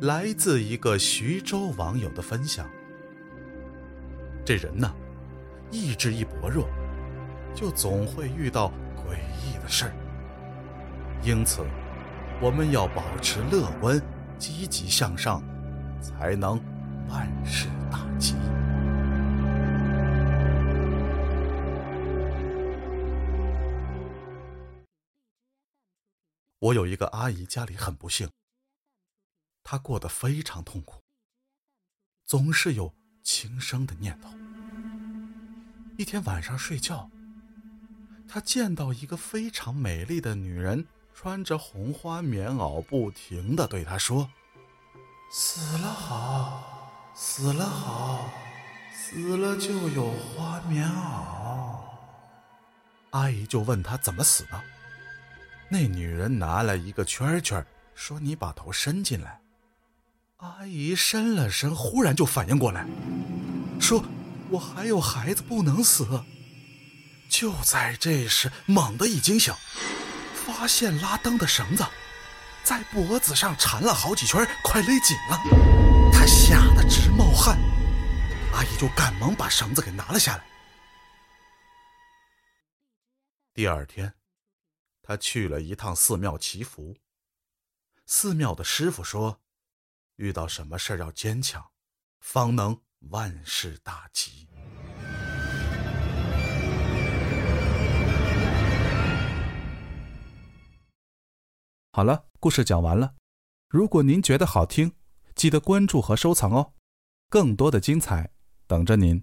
来自一个徐州网友的分享。这人呢，意志一薄弱，就总会遇到诡异的事儿。因此，我们要保持乐观、积极向上，才能万事大吉。我有一个阿姨，家里很不幸，她过得非常痛苦，总是有轻生的念头。一天晚上睡觉，她见到一个非常美丽的女人，穿着红花棉袄，不停的对她说：“死了好，死了好，死了就有花棉袄。”阿姨就问她怎么死的。那女人拿了一个圈圈，说：“你把头伸进来。”阿姨伸了伸，忽然就反应过来，说：“我还有孩子，不能死。”就在这时，猛地一惊醒，发现拉灯的绳子在脖子上缠了好几圈，快勒紧了。他吓得直冒汗，阿姨就赶忙把绳子给拿了下来。第二天。他去了一趟寺庙祈福。寺庙的师傅说：“遇到什么事要坚强，方能万事大吉。”好了，故事讲完了。如果您觉得好听，记得关注和收藏哦，更多的精彩等着您。